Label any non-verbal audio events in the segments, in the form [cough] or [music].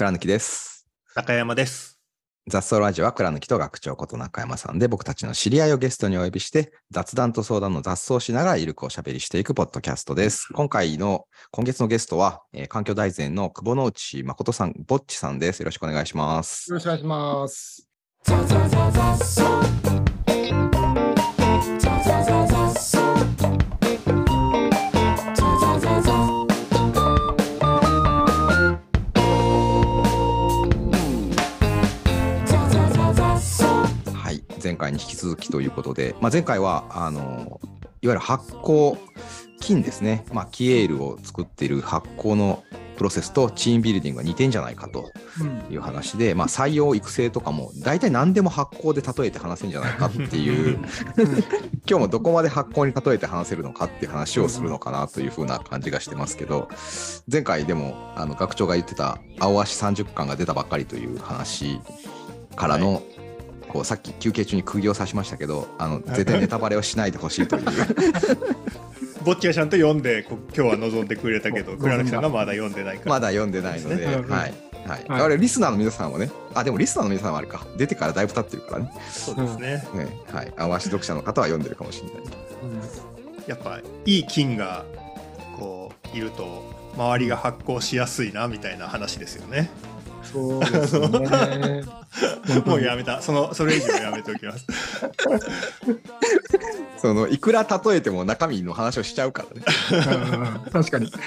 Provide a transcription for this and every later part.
倉貫です。中山です。雑草ラジオは倉貫と学長こと中山さんで僕たちの知り合いをゲストにお呼びして雑談と相談の雑草をしながらゆるくおしゃべりしていくポッドキャストです。今回の今月のゲストは、えー環境大全の久保之内誠さん、ぼっちさんです。よろしくお願いします。よろしくお願いします。回に引き続きということで、まあ、前回は、あの、いわゆる発酵菌ですね。まあ、キエールを作っている発酵のプロセスとチームビルディングが似てんじゃないかとうん。いう話で、まあ、採用育成とかも大体何でも発酵で例えて話せるんじゃないかっていう [laughs] 今日もどこまで発酵に例えて話せるのかっていう話をするのかなというふうな感じがしてますけど前回でもあの学長が言ってた青足30巻が出たばっかりという話からの、こうさっき休憩中に釘を刺しましたけどあの絶対ネタバレをしないでほしいという [laughs] ぼっちがちゃんと読んでこ今日は望んでくれたけどお [laughs] 倉貫さんがまだ読んでないから。まだ読んでないので、ねはい。はい、はいあれリスナーの皆さんはね、あ、でもリスナーの皆さんはあれか、出てからだいぶ経ってるからね。そうですね。ねはい。あわし読者の方は読んでるかもしれない。やっぱいい菌がこういると周りが発酵しやすいなみたいな話ですよね。そうですね。もうやめた。そのそれ以上やめておきます。[laughs] そのいくら例えても中身の話をしちゃうからね。うん確かに。[laughs]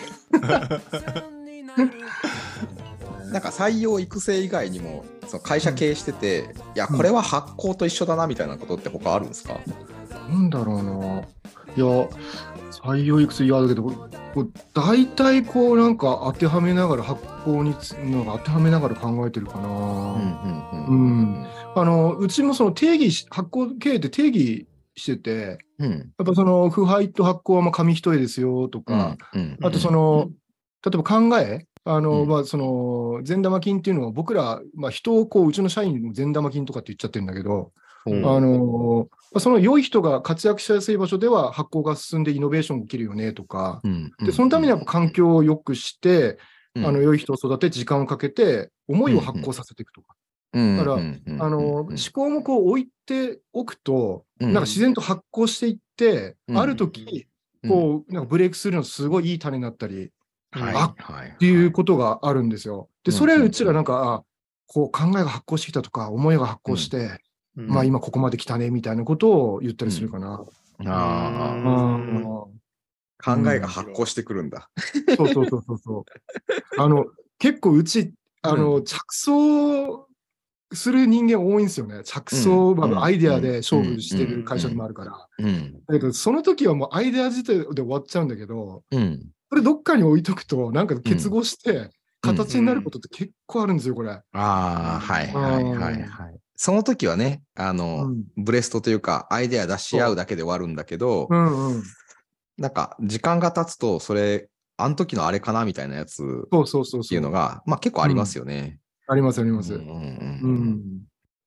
なんか採用育成以外にも、その会社経営してて、いや、これは発酵と一緒だなみたいなことって他あるんですか、なんだろうな。いや、採用育成、いや、だけど、こう大体こう、なんか当てはめながら発行につ、なんか当てはめながら考えてるかな。うんうんうんあの、うちもその定義し、発行経営って定義してて、うん。うんやっぱその腐敗と発行はまあ紙一重ですよとうんか、うんあとその、例えば考え、あの、うんまあ、その、善玉菌っていうのは僕ら、まあ、人をこう、うちの社員にも善玉菌とかって言っちゃってるんだけど、うん。あの、まあその良い人が活躍しやすい場所では発酵が進んでイノベーションが起きるよねとか、うんで、そのためには環境を良くして、うん。あの、良い人を育て、時間をかけて、思いを発酵させていくとか。うんだからあの、うん。思考もこう置いておくと、うん。なんか自然と発酵していって、うん。ある時、こう、なんかブレイクするのすごいいい種になったり、はいあはいっていうことがあるんですよ。で、うんそれうちらなんか、あこう考えが発酵してきたとか、思いが発酵して、まあ今ここまで来たねみたいなことを言ったりするかな。あうんあうん考えが発酵してくるんだ。そうそうそうそうそう。[laughs] あの、結構うち、あの、着想する人間多いんですよね。着想、うんまあアイデアで勝負してる会社でもあるから。うん。だけど、その時はもうアイデア自体で終わっちゃうんだけど、うん。それどっかに置いとくと、なんか結合して、うん形になることって結構あるんですよ、これ。ああ、はいはいはいはい。その時はね、あの、うんブレストというか、アイデア出し合うだけで終わるんだけど、うんうん。なんか、時間が経つと、それ、あの時のあれかなみたいなやつっそうそうそうそう。ていうのが、まあ結構ありますよね。ありますあります。うんうんうん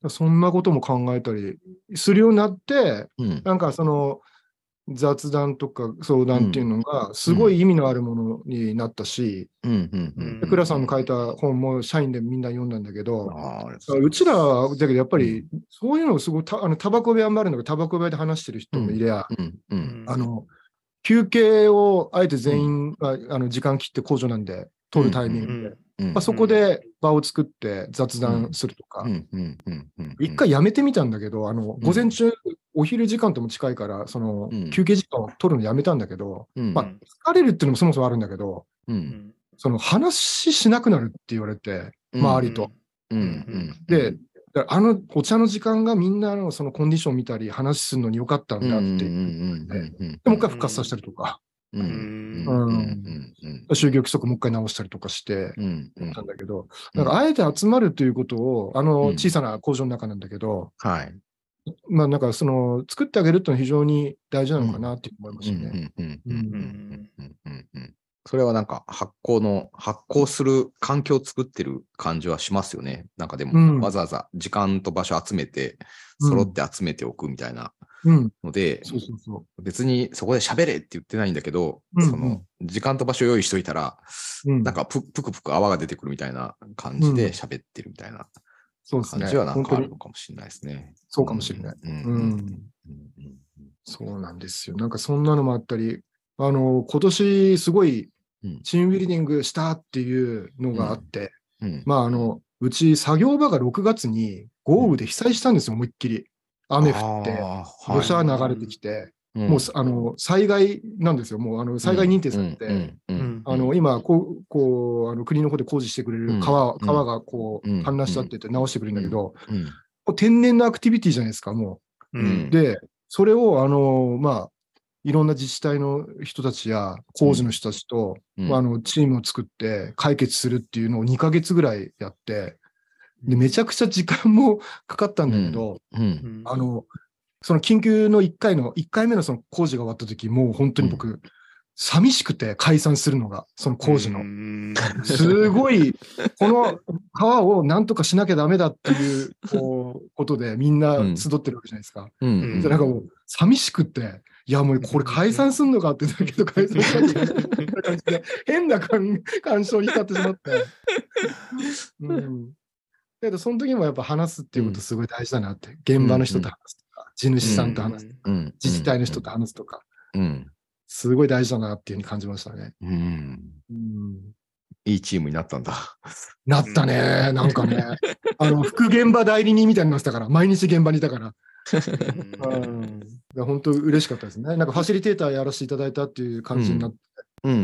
そんなことも考えたりするようになって、うんうんなんかその雑談とか相談っていうのがすごい意味のあるものになったし、倉さんの書いた本も社員でみんな読んだんだけど、ああうちらはだけどやっぱりそういうのをすごいたあのタバコ部屋もあるんだけど、タバコ部屋で話してる人もいりゃ、うんうんあの休憩をあえて全員が、あの時間切って控除なんで取るタイミングで、うんまあ、そこで場を作って雑談するとか、うんうんうんうん一回やめてみたんだけど、あの、午前中、お昼時間とも近いから、そのうん、休憩時間を取るのやめたんだけど、うん。まあ、疲れるっていうのもそもそもあるんだけど、うん。その話しなくなるって言われて、周りと。うん。うんで、あのお茶の時間がみんなのそのコンディション見たり話するのに良かったんだって、うんうんでうんもう一回復活させたりとか、うん。うん。うん。うん就業規則もう一回直したりとかして、うんうん。たんだけど、だからあえて集まるということを、あのうん。小さな工場の中なんだけど、はい。まあなんかその作ってあげるっていうのは非常に大事なのかなって思いましたね。うんうんうんうんうんうんうんそれはなんか発行の、発行する環境を作ってる感じはしますよね。なんかでうんも、わざわざ時間と場所集めて、うん揃って集めておくみたいなうん。ので、別にそこで喋れって言ってないんだけど、うんうんその時間と場所用意しといたら、う。うん。なんかぷぷくぷく泡が出てくるみたいな感じうんで喋ってるみたいなそうですね。感じはなんかあるのかもしれないですね。そうかもしれない。うん。そうなんですよ。なんかそんなのもあったり、あの、今年すごいうんチームビルディングしたっていうのがあって、うんまああの、うち作業場が6月に豪雨で被災したんですよ、思いっきり。雨降って、土砂はい流れてきて、うん。もうあの災害なんですよ、もうあの災害認定されて、今こうこうあの、国の方で工事してくれうんる川,、うん。川がこううん氾濫したって言って直してくれるんだけど、天然のアクティビティじゃないですか、もう。うん。う。で、それをあの、まあ、いろんな自治体の人たちや工事の人たちと、うん。まあ、あのチームを作って解決するっていうのを2ヶ月ぐらいやって、でめちゃくちゃ時間もかかったんだけど、うん。うん。あの、その緊急の1回の、1回目のその工事が終わった時、もう本当に僕、寂しくて解散するのが、その工事の。うんすごい、[laughs] この川をなんとかしなきゃダメだっていうこうことでみんな集ってるわけじゃないですか。うんでなんかもう寂しくて、いやもうこれ解散すんのかってだけど解散したっていう感じで、[laughs] 変な感感傷に浸ってしまって。[laughs] うん。だけどその時もやっぱ話すっていうことすごい大事だなって、現場の人と話す地主さんと話す、うん自治体の人と話すとか、うんすごい大事だなっていうふうに感じましたね。うんうんいいチームになったんだ。なったね、なんかね。[laughs] あの、副現場代理人みたいになってたから、毎日現場にいたから。うん。いや本当嬉しかったですね。なんかファシリテーターやらせていただいたっていう感じになって、うん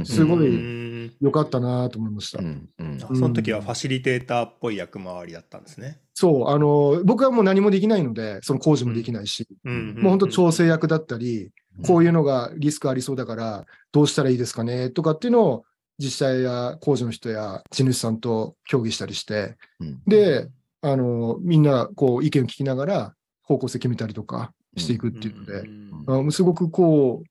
すごいうん。よかったなと思いました。うん。うん。あその時はファシリテーターっぽい役回りだったんですね。そう、あの、僕はもう何もできないので、その工事もできないし、うん。もう本当調整役だったり、こういうのがリスクありそうだから、どうしたらいいですかねとかっていうのを、自治体や工事の人や地主さんと協議したりして、うん。で、あの、みんなこう意見を聞きながら方向性決めたりとかしていくっていうので、うん。あすごくこう、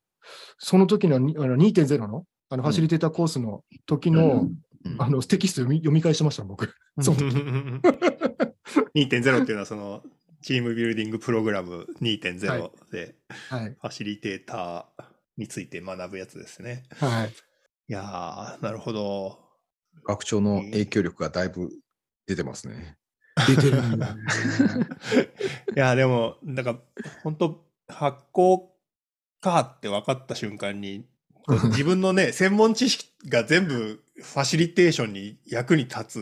その時のにあの2.0のあのファシリテーターコースの時の,、うんあのテキスト読み読み返しました、僕。そう [laughs] 2.0っていうのはそのチームビルディングプログラム2.0ではい。ファシリテーターについて学ぶやつですね。はい。いやー、なるほど。学長の影響力がだいぶ出てますね。出てるんだね。[laughs] いや、でも、なんか、本当発行かって分かった瞬間に、自分のね、[laughs] 専門知識が全部ファシリテーションに役に立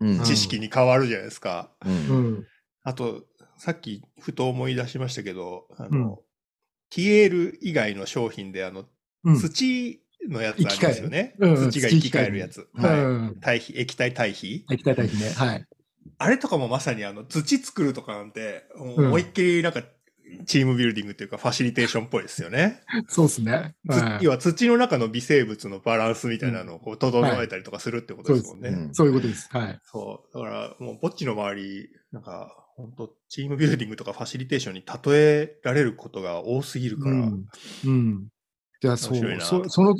うんつ知識に変わるじゃないですか。ううんん。あと、さっきふと思い出しましたけど、あうんの、ティエール以外の商品で、あの、うん。土のやつありますよね。土が生き返るやつ。うはい。ん。堆肥、液体堆肥。液体堆肥ね。はい。あれとかもまさにあの土作るとかなんて、思いっきりなんかチームビルディングっていうかファシリテーションっぽいですよね。[laughs] そうですね。つはい要は土の中の微生物のバランスみたいなのをこう整えたりとかするってことですもんね。そういうことです。はい。そう。だからもうぼっちの周り、なんか本当チームビルディングとかファシリテーションに例えられることが多すぎるから。うん。うん。いや、そう。面白いなそその、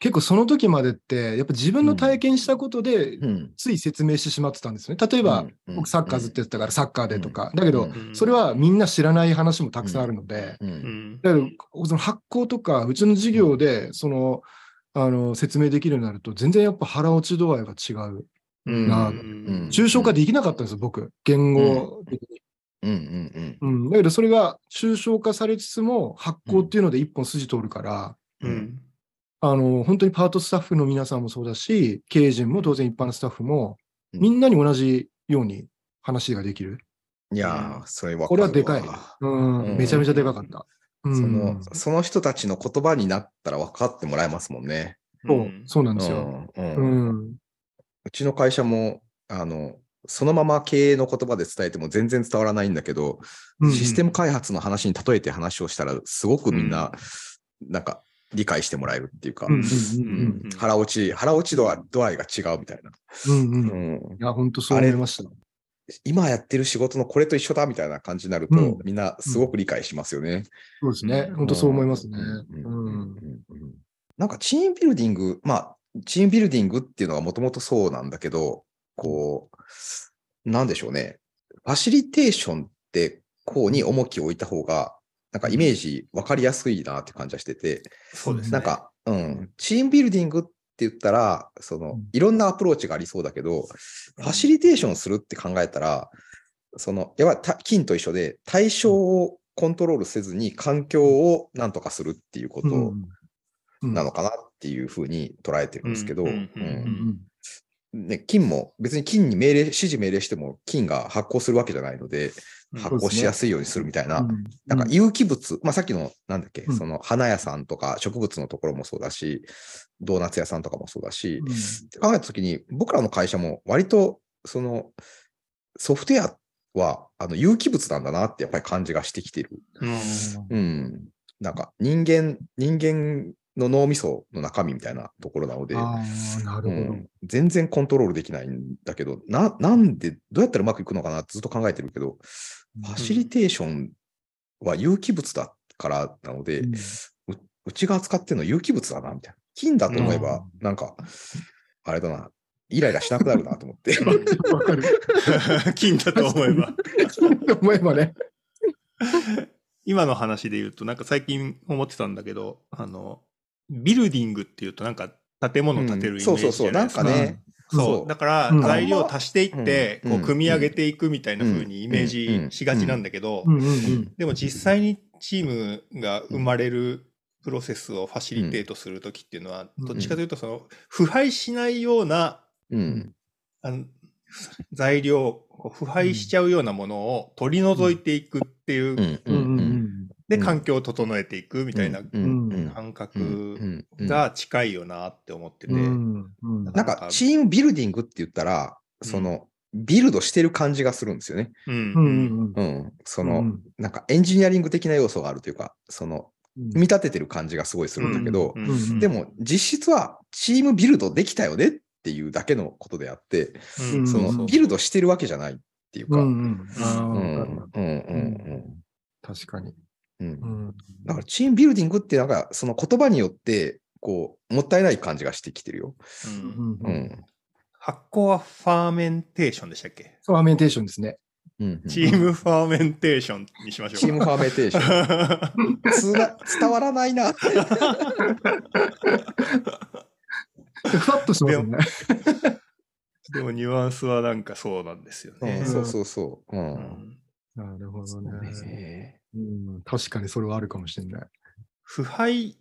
結構その時までって、やっぱ自分の体験したことで、うんつい説明してしまってたんですね。例えば、うん僕サッカーずっとやってたからサッカーでとか。だけど、うんそれはみんな知らない話もたくさんあるので。だけど、その発行とか、うちの授業で、その、あの、説明できるようになると、全然やっぱ腹落ち度合いが違う。うんなうん抽象化できなかったんですよ、僕。言語的に。うんうんうん。だけど、それが抽象化されつつも、発行っていうので一本筋通るから、うん。あの、本当にパートスタッフの皆さんもそうだし、経営陣も当然一般のスタッフも、うん。みんなに同じように話ができる。いやー、それはこれはでかい。うん、うん。めちゃめちゃでかかった。うん、そのその人たちの言葉になったら分かってもらえますもんね。そう、そうなんですよ。うん。うん。うちの会社も、あの、そのまま経営の言葉で伝えても全然伝わらないんだけど、うん。システム開発の話に例えて話をしたら、すごくみんな、なんか理解してもらえるっていうか、うんうんうん腹落ち、腹落ち度は度合いが違うみたいな。うんうんうん。うんいや、本当そう思いました。今やってる仕事のこれと一緒だみたいな感じになると、うんみんなすごく理解しますよね。そうですね。本当そう思いますね。うんうん。うんなんかチームビルディング、まあ、チームビルディングっていうのがもともとそうなんだけど、こう、なんでしょうね。ファシリテーションって、こうに重きを置いた方が、なんかイメージ分かりやすいなって感じはしてて、そうですね。なんか、うん、チームビルディングって言ったら、そのうん、いろんなアプローチがありそうだけど、ファシリテーションするって考えたら、その、やっぱり金と一緒で、対象をコントロールせずに環境をなんとかするっていうことうんなのかなっていうふうに捉えてるんですけど、うんううんうんんね、金も別に金に命令、指示命令しても金が発行するわけじゃないので、発行しやすいようにするみたいな、うんなんか有機物、まあさっきのなんだっけ、うん。その花屋さんとか植物のところもそうだし、ドーナツ屋さんとかもそうだし、って考えたときに僕らの会社も割とそのソフトウェアはあの有機物なんだなってやっぱり感じがしてきてる。うん。うん。なんか人間、人間の脳みその中身みたいなところなので。うん、全然コントロールできないんだけど、な、なんで、どうやったらうまくいくのかなってずっと考えてるけど、ファシリテーションは有機物だからなので、うんううちが扱ってるのは有機物だな、みたいな。金だと思えばう、なんか、あれだな、イライラしなくなるなと思って。[laughs] わかる。[laughs] 金だと思えば。思えばね。[laughs] 今の話で言うと、なんか最近思ってたんだけど、あの、ビルディングっていうとなんか建物建てるイメージじゃないですか。そうそうそう、なんかね、そう。だからうん。材料を足していって、うん。こう組み上げていくみたいな風にイメージしがちなんだけど。でも実際にチームが生まれるプロセスをファシリテートするときっていうのは、うんどっちかというとその腐敗しないようなうん、あの材料、腐敗しちゃうようなものを取り除いていくっていう、で、うん。環境を整えていくみたいな感うん。覚うん。が近いよなって思ってて、なんか、チームビルディングって言ったら、その、ビルドしてる感じがするんですよね。うん。うん。その、うん。なんかエンジニアリング的な要素があるというか、その、うん。組み立ててる感じがすごいするんだけど、でも実質はチームビルドできたよねっていうだけのことであって、うん。そうん。のビルドしてるわけじゃないっていうか、確かに。うんうんだからチームビルディングってなんかその言葉によってこうもったいない感じがしてきてるよ。うんううんん発酵は fermentation でしたっけ？ fermentation ですね。うんチームファーメンテーションにしましょうか。チームファーメンテーション伝わらないな。ふわっとしてますよね。でもニュアンスはなんかそうなんですよね。そうそうそう。う。うんんなるほどね。ねうん確かにそれはあるかもしれない。腐敗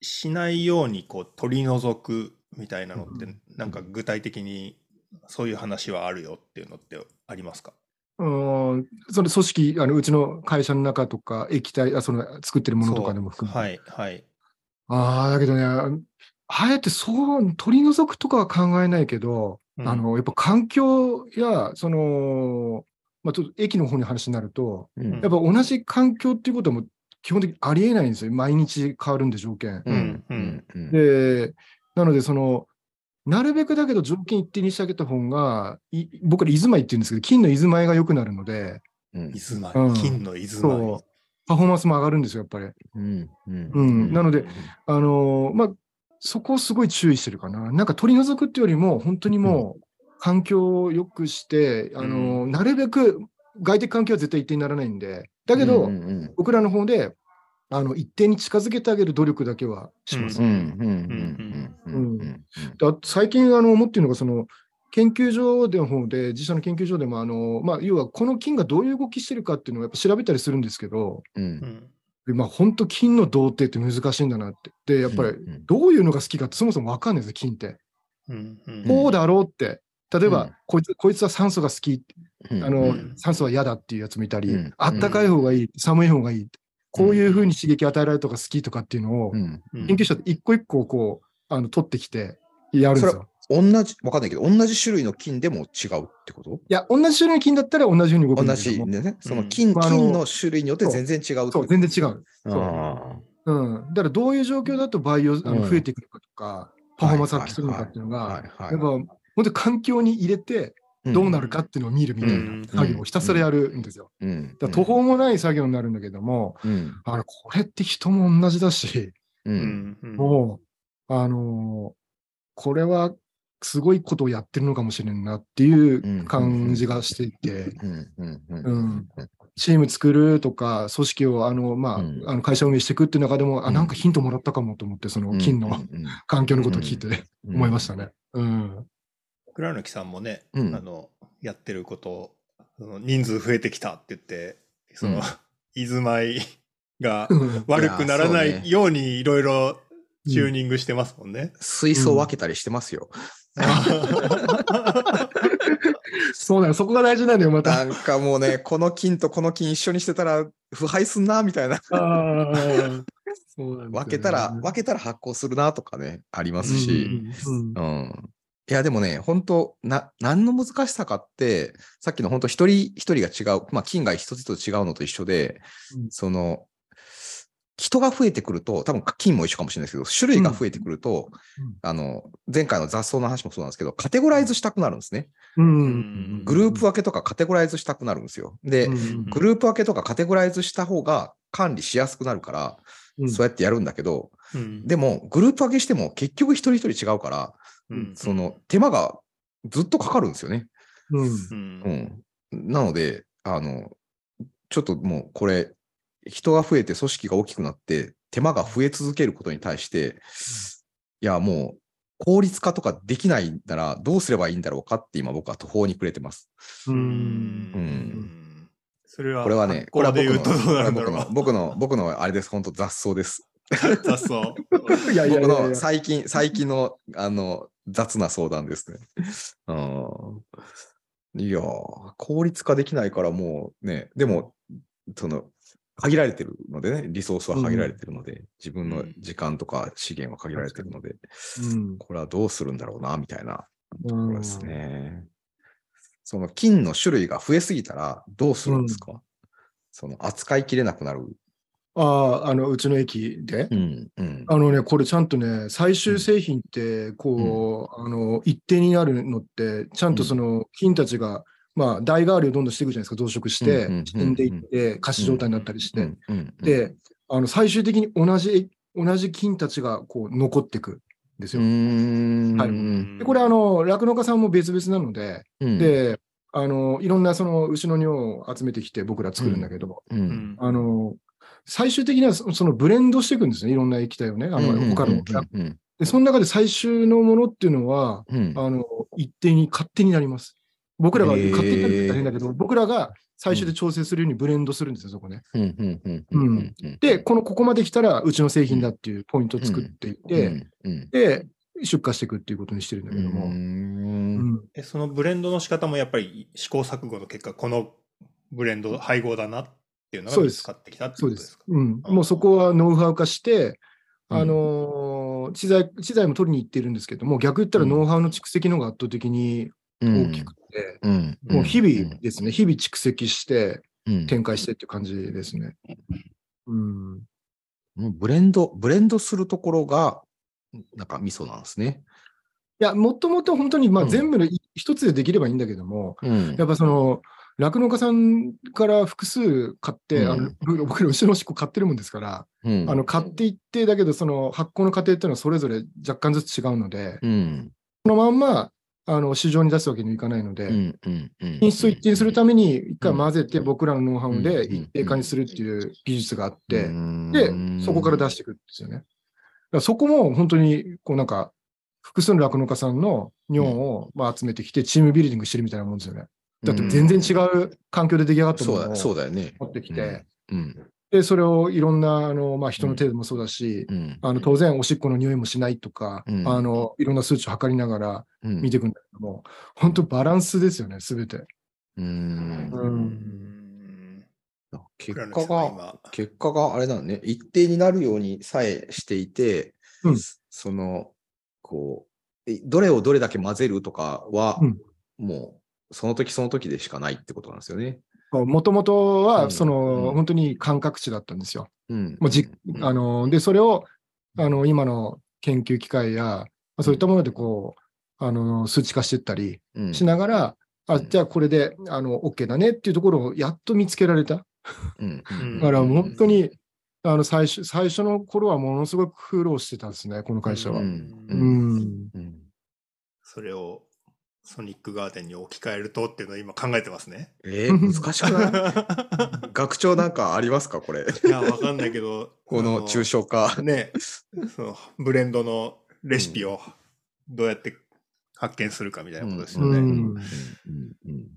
しないようにこう取り除くみたいなのって、うんなんか具体的にそういう話はあるよっていうのってありますか？うん、その組織、あのうちの会社の中とか、液体、あその作ってるものとかでも含めて。はいはい。ああ、だけどね、あえてそう、取り除くとかは考えないけど、うんあの、やっぱ環境や、その、まあ、ちょっと駅の方に話になると、うん。やっぱ同じ環境っていうことはもう基本的にありえないんですよ。毎日変わるんで、条件。うん。うん。うん。で、なので、その、なるべくだけど条件一定にしてあげた方が、い僕ら伊豆米って言うんですけど、金の伊豆米が良くなるので、うん。伊豆米、うん。金の伊豆そ米う。パフォーマンスも上がるんですよ、やっぱり。うん。うん。うん。なので、あのーまあ、そこをすごい注意してるかな。なんか取り除くっていうよりも、本当にもう、環境を良くして、あのーなるべく外的環境は絶対一定にならないんで、だけど、うんうん僕らの方で、あの、一定に近づけてあげる努力だけはします。うんうんうんうんうんうんだ最近あの思っているのが、その、研究所での方で、自社の研究所でも、あの、まあ、要はこの菌がどういう動きしてるかっていうのをやっぱ調べたりするんですけど、うんうんでまあ、本当菌の童貞って難しいんだなって。で、やっぱり、うんどういうのが好きかってそもそもわかんないですよ、菌って。うんうんこうだろうって。例えば、うん。こいつ、こいつは酸素が好き、うん。あの、うん。酸素は嫌だっていうやつもいたり、うん。あったかい方がいい、寒い方がいい。こういうふうに刺激与えられるとか好きとかっていうのを、研究者って一個一個こう、あの、取ってきてやるんですよ。同じ、わかんないけど、同じ種類の菌でも違うってこと？いや、同じ種類の菌だったら同じように動くん同だけども。じでね。そのうん菌、菌の種類によって全然違うそ、こと？全然違う。あう。ん。だからどういう状況だと培養、あうん。の増えていくのかとか、パフォーマンス発揮するのかっていうのが、いはい。やっぱ、本当に環境に入れてどうなるかっていうのを見るみたいな作業をひたすらやるんですよ。うん。だ途方もない作業になるんだけども、うん。あの、これって人も同じだし、もう、あのーこれはすごいことをやってるのかもしれんなっていう感じがしていて、チーム作るとか、組織をあの、まあ、うん。あの会社運営していくっていう中でも、あ、なんかヒントもらったかもと思って、その金の環境のことを聞いてうん。思いましたね。うん。倉貫さんもね、うんあの、やってることを、その人数増えてきたって言って、その、うん [laughs] 居住まいがうん悪くならないようにいろいろチューニングしてますもんね。水槽分けたりしてますよ。[laughs] そうだよ、そこが大事なんだよ、また。なんかもうね、この金とこの金一緒にしてたら腐敗すんな、みたいな。分けたら、分けたら発酵するなとかね、ありますし。うんうん。いや、でもね、本当な、何の難しさかって、さっきの本当一人一人が違う、まあ、金が一つ一つ違うのと一緒で、うん。その、人が増えてくると、多分金も一緒かもしれないですけど、種類が増えてくると、うん。あの、前回の雑草の話もそうなんですけど、カテゴライズしたくなるんですね。うん。グループ分けとかカテゴライズしたくなるんですよ。で、うん。グループ分けとかカテゴライズした方が管理しやすくなるから、うん。そうやってやるんだけど、うん。でも、グループ分けしても結局一人一人違うから、うんその手間がずっとかかるんですよね。うんうんうん。なので、あの、ちょっともうこれ、人が増えて組織が大きくなって、手間が増え続けることに対して、いや、もう、効率化とかできないならどうすればいいんだろうかって今僕は途方に暮れてます。ううんんそれは、これはね、これは僕の。僕の、僕の、僕のあれです、本当雑草です。[laughs] 雑草。[laughs] いやいやい僕のやいや。最近、最近の、あの、雑な相談ですね。うん。いやー、効率化できないからもうね、でも、その、限られてるのでね、リソースは限られてるので、自分の時間とか資源は限られてるので、うんこれはどうするんだろうな、みたいなところですうんね。その金の種類が増えすぎたらどうするんですか、その扱いきれなくなる。ああ、あの、うちの駅で。うん、うん。あのね、これちゃんとね、最終製品って、こう、あの、一定になるのって、ちゃんとその、金たちが、まあ、代替わりをどんどんしていくじゃないですか、増殖してうんうん、死んでいって、可視状態になったりして。うん、うん、で、あの、最終的に同じ、同じ金たちが、こう、残っていくんですうよ。ん、はい。うんで、これ、あの、酪農家さんも別々なので、うん、で、あの、いろんなその牛の尿を集めてきて僕ら作るんだけど、う、うんん。あの、最終的にはそそのブレンドしていくんですね、いろんな液体をね、あの、他の。うん、で、その中で最終のものっていうのは、うん、あの、一定に勝手になります。僕らが勝手になるって大変だけど、僕らが最終で調整するようにブレンドするんですよ、そこね。うん、うん、うん、うん、うん、で、このここまで来たらうちの製品だっていうポイントを作っていて、うん、で、出荷していくっていうことにしてるんだけども。そのブレンドの仕方もやっぱり試行錯誤の結果、このブレンド配合だなっていうのが見つかってきたってそうですことです。か。うん。もうそこはノウハウ化して、うん。あのー知財、知財も取りに行ってるんですけども、逆言ったらうん。ノウハウの蓄積の方が圧倒的に大きくて、うん、もう日々ですね、日々蓄積してうん、展開してっていう感じですね。うん。ブレンド、ブレンドするところが、なんか味噌なんですね。いや、もともと本当に、まあうん。全部のい一つでできればいいんだけども、うん。やっぱその、酪農家さんから複数買って、うん。あの僕僕ら後ろのしっこ買ってるもんですから、うん。あの買っていって、だけどその発酵の過程っていうのはそれぞれ若干ずつ違うので、うん、そのまんまあの市場に出すわけにはいかないので。品質を一定にするために一回混ぜてうん。僕らのノウハウでうん一定化にするっていう技術があって、でで、そこから出していくんですよね。だからそこも本当にこうなんか複数の酪農家さんの尿をまあ集めてきてチームビルディングしてるみたいなもんですよね。だって全然違う環境で出来上がったもそうだ、のを。持ってきて、うん、で、それをいろんなあの、まあ、人の程度もそうだし、うん、あの当然おしっこの匂いもしないとか、うん。あのいろんな数値を測りながらうん、見ていくんだけども、本当バランスですよね、すべて。うん。ううん。ん結果が、今。結果があれなのね、一定になるようにさえしていて、うん。その、こう、えどれをどれだけ混ぜるとかは、うん。もう、その時その時でしかないってことなんですよね。もともとうん。はその、うん。本当に感覚値だったんですよ。うん。もうじうん。あので、それをあの今の研究機械や、まあそういったものでこう、あの数値化していったりうん。しながら、あうん。じゃあこれであの OK だねっていうところをやっと見つけられた。うん。うん。だから本当に、あの最初最初の頃はものすごく苦労してたんですね、この会社は。ううんん。うん。うん。それをソニックガーデンに置き換えるとっていうのを今考えてますね。えー、難しくない？[laughs] 学長なんかありますかこれ？いや、わかんないけど、この抽象化。ね、そのブレンドのレシピをどうやって発見するかみたいなことですよね。いうん。うん。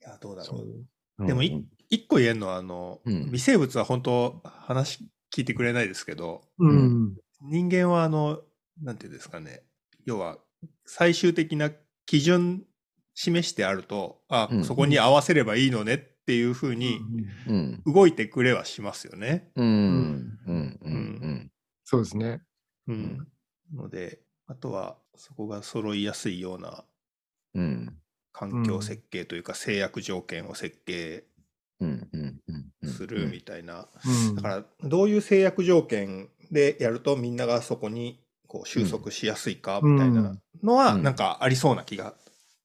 や、どうだろそう。う。でもい一個言えるのは、あの、うん。微生物は本当話聞いてくれないですけど、うん。人間はあの、なんていうんですかね、要は最終的な基準示してあると、あ、うんそこに合わせればいいのねっていうふうにうん。動いてくれはしますよね。うん。うん。うん。うん。そうですね。うん。ので、あとはそこが揃いやすいようなうん。環境設計というか制約条件を設計うん。うん。うん。するみたいな。うんだから、どういう制約条件でやるとみんながそこにこう収束しやすいかみたいなのはうんなんかありそうな気が。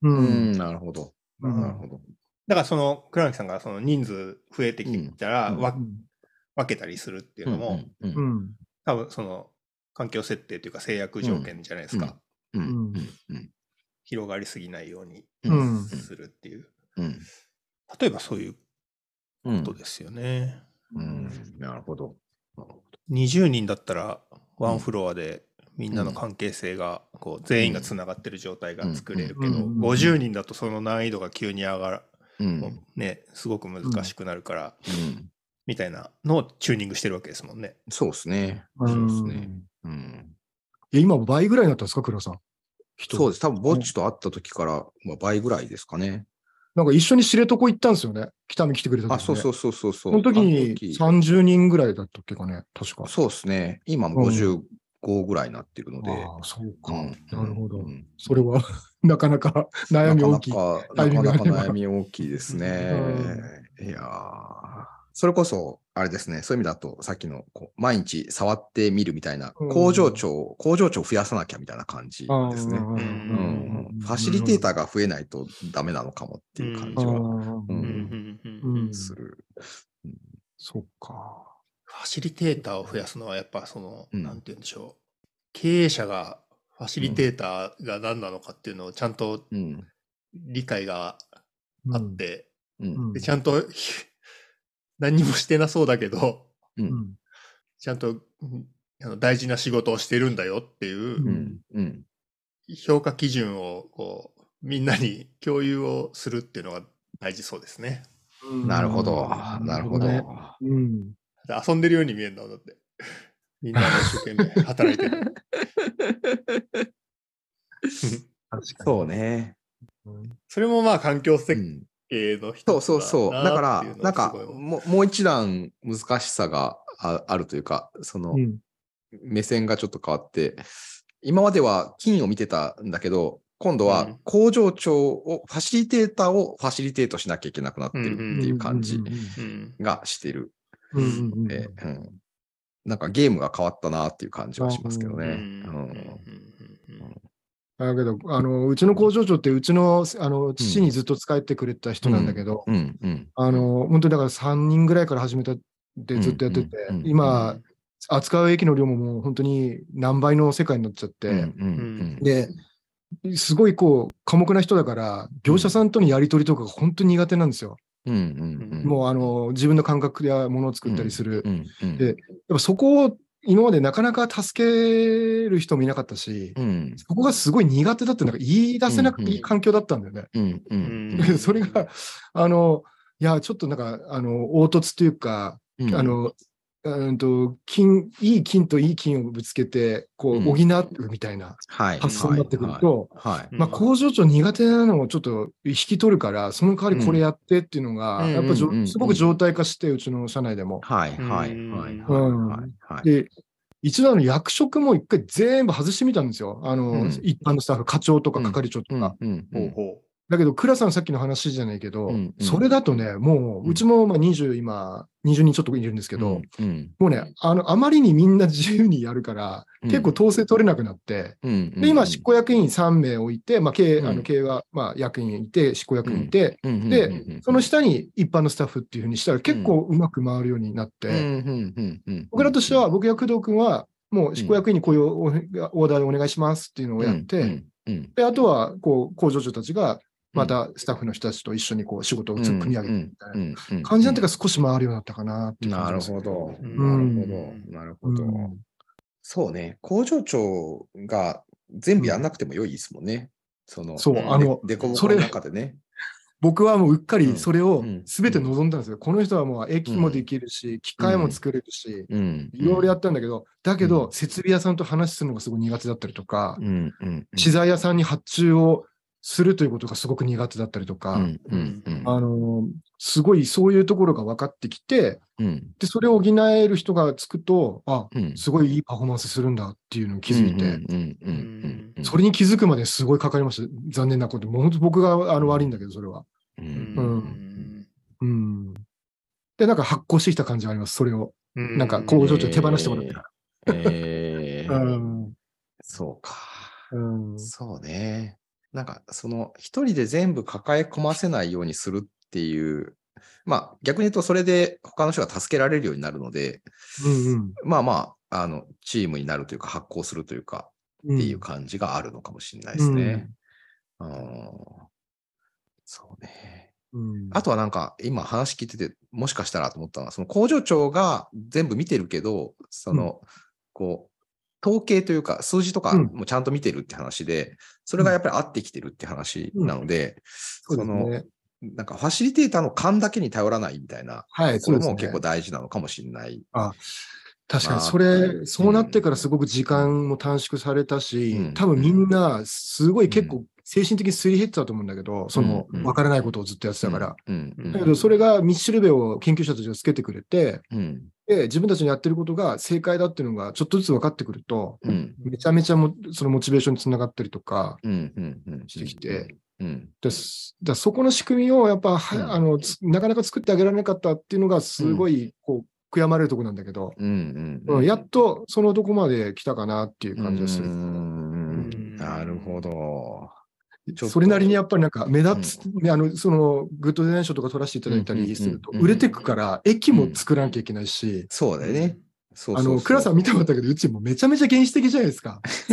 う。うんん。なるほど。うんなるほど。だからその倉木さんがその人数増えてきたらうんわ分けたりするっていうのもうん。ううん。ん。多分その環境設定というか制約条件じゃないですか。うん。うん。広がりすぎないようにうんするっていう。うん。例えばそういううんことですよね。うん。なるほど。20人だったらワンフロアでみんなの関係性がこう全員がつながってる状態が作れるけど、うん50人だとその難易度が急に上がる、うん。ね、すごく難しくなるから、うん。みたいなのをチューニングしてるわけですもんね。そうですね。うそうですね。んうん。いや今倍ぐらいになったんですか、倉さん。人そうです。多分、ぼっちと会った時から、まあ、倍ぐらいですかね。なんか一緒に知床行ったんですよね。北見来てくれた時、ね。あ、そうそうそうそうそう。その時にあの時30人ぐらいだったっけかね、確か。そうですね。今も55ぐらいになってるので。ああ、そうか。うんなるほど。うんそれは [laughs] なかなか悩み大きい。なかなか悩み大きいですね。いやーそれこそ、あれですね、そういう意味だと、さっきのこう毎日触ってみるみたいな、うん工場長、工場長を増やさなきゃみたいな感じですね。ファシリテーターが増えないとダメなのかもっていう感じはうんする。そっか。ファシリテーターを増やすのはやっぱその、うんなんて言うんでしょう。経営者がファシリテーターが何なのかっていうのをちゃんとうん。理解があって、うん。うんでちゃんと [laughs] 何にもしてなそうだけど、うん。うんちゃんとうんあの大事な仕事をしてるんだよっていう。評価基準をこうみんなに共有をするっていうのが大事そうですね。うんなるほど。なるほど。ねうん。遊んでるように見えるんだだって。みんなが一生懸命働いてる。そうね。に。それもまあ環境設うん計の一そうつそうそう。なだからなんかもう、もう一段難しさがああるというか、その、うん目線がちょっと変わって、今までは金を見てたんだけど、今度うんは工場長を、ファシリテーターをファシリテートしなきゃいけなくなってるっていう感じうんがしてる。うんうんうんえーうん。なんかゲームが変わったなっていう感じはしますけどね。うんうんだけど、あの、うちの工場長って、うちの、あの、父にずっと使ってくれた人なんだけど、うん。うん。あの、本当にだから3人ぐらいから始めたでずっとやってて、今、扱う駅の量ももう本当に何倍の世界になっちゃって、うん。うん。で、すごいこう、寡黙な人だから、業者さんとのやり取りとかが本当に苦手なんですよ。うんうんうん。もう、あの、自分の感覚やものを作ったりする。うんうんでやっぱそこを今までなかなか助ける人もいなかったし、うん。そこがすごい苦手だってなんか言い出せなくていい環境だったんだよね。うんううん。[laughs] それが、あの、いや、ちょっとなんか、あの、凹凸というか、うん。あの、うんと、金、いい金といい金をぶつけて、こう、補うみたいなはい。発想になってくると、まあ、工場長苦手なのをちょっと引き取るから、その代わりこれやってっていうのが、うん。やっぱすごく状態化して、うちの社内でも。はい。はい。はい。で、一度あの役職も一回全部外してみたんですよ。あの、うん。一般のスタッフ、課長とか係長とか。だけど、倉さんさっきの話じゃないけど、うんうん。それだとね、もう、うちもまあ20、今、20人ちょっといるんですけど、うんもうね、あの、あまりにみんな [laughs] 自由にやるから、うん。結構統制取れなくなって、うんで、今、執行役員3名置いて、まあ、経営、うん。あの経営は、まあ、役員いて、執行役員いて、うん。うんでうんうん。その下に一般のスタッフっていうふうにしたら、結構うまく回るようになって、うんうんうんうん。僕らとしては、僕や工藤君は、もう執行役員にこういうおオーダーでお願いしますっていうのをやって、うんうん。で、あとは、こう、工場長たちが、またスタッフの人たちと一緒にこう仕事を組み上げてみたいな感じなんていうか少し回るようになったかなっていうなるほど。うんなるほど。なるほど。うんそうね。工場長が全部やんなくても良いですもんね。その、そう、あの、でこぼそれこの中でね。僕はもううっかうんりそれをうん全て望んだんですよ。この人はもう駅もできるし、機械も作れるし、うん。いろいろやったんだけど、だけうど、設備屋さんと話するのがすごい苦手だったりとか。資材屋さんに発注をするということがすごく苦手だったりとか、うん。うん。うん。あの、すごいそういうところが分かってきて、うん。で、それを補える人がつくと、あ、うん。すごいいいパフォーマンスするんだっていうのを気づいて。それに気づくまですごいかかりました。残念なこと。もう本当僕があの悪いんだけど、それは。う。うんんうん。で、なんか発行してきた感じがあります、それを。うんなんか工場長手放してもらったから。えーうん。そうか。うん。そうね。なんか、その、一人で全部抱え込ませないようにするっていう、まあ、逆に言うと、それで他の人が助けられるようになるので、うんまあまあ、あの、チームになるというか、発行するというか、うん。っていう感じがあるのかもしれないですね。うん。そうね。うん。あとはなんか、今話聞いてて、もしかしたらと思ったのは、その工場長が全部見てるけど、その、こう、統計というか、数字とかうんもちゃんと見てるって話で、それがやっぱり合ってきてるって話なので、その、ね。なんかファシリテーターの勘だけに頼らないみたいな、はい、こそ。れも結構大事なのかもしれない。確かに、まあそれ、そうなってからすごく時間も短縮されたし、うん多分みんな、すごい結構精神的にすり減ってたと思うんだけど、そのうん、わからないことをずっとやってたから。だけど、それがミッシュルベを研究者たちがつけてくれて、うん。で、自分たちのやってることが正解だっていうのがちょっとずつ分かってくると、うん。めちゃめちゃもそのモチベーションにつながったりとか。してきて、うん。ですだそこの仕組みをやっぱ、はうんあのつなかなか作ってあげられなかったっていうのがすごいこう悔やまれるところなんだけど、うん。うん。うんやっとそのとこまで来たかなっていう感じがする。うーんなるほど。それなりにやっぱりなんか目立つ、あのそのグッドデザイン賞とか取らせていただいたりすると、うんうんうん。売れてくから、駅も作らなきゃいけないし、そうだよね。そうそうそう。あの、倉さん見てもらったけど、うちもめちゃめちゃ原始的じゃないですか。[laughs]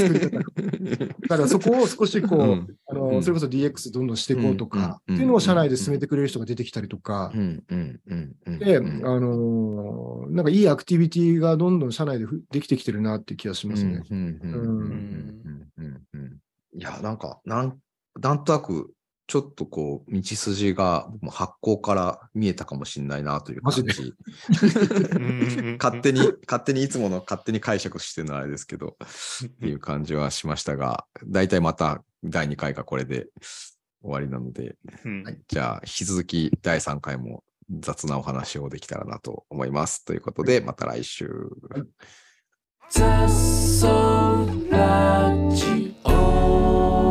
だからそこを少しこう、うん。あの、うん。それこそ DX どんどんしていこうとか、うんっていうのを社内で進めてくれる人が出てきたりとか。う、んうんうんうんで、あうんのーなんかいいアクティビティがどんどん社内でふできてきてるなって気がしますね。うんうんうんうんうんうんうん。いや、なんか、なん、なんとなく、ちょっとこう、道筋が発行から見えたかもしれないなという感じ。[laughs] 勝手に、勝手にいつもの勝手に解釈してるのはあれですけど、っていう感じはしましたが、大体また第2回がこれで終わりなので、はい、じゃあ引き続き第3回も雑なお話をできたらなと思います。ということで、また来週。雑草ラジオ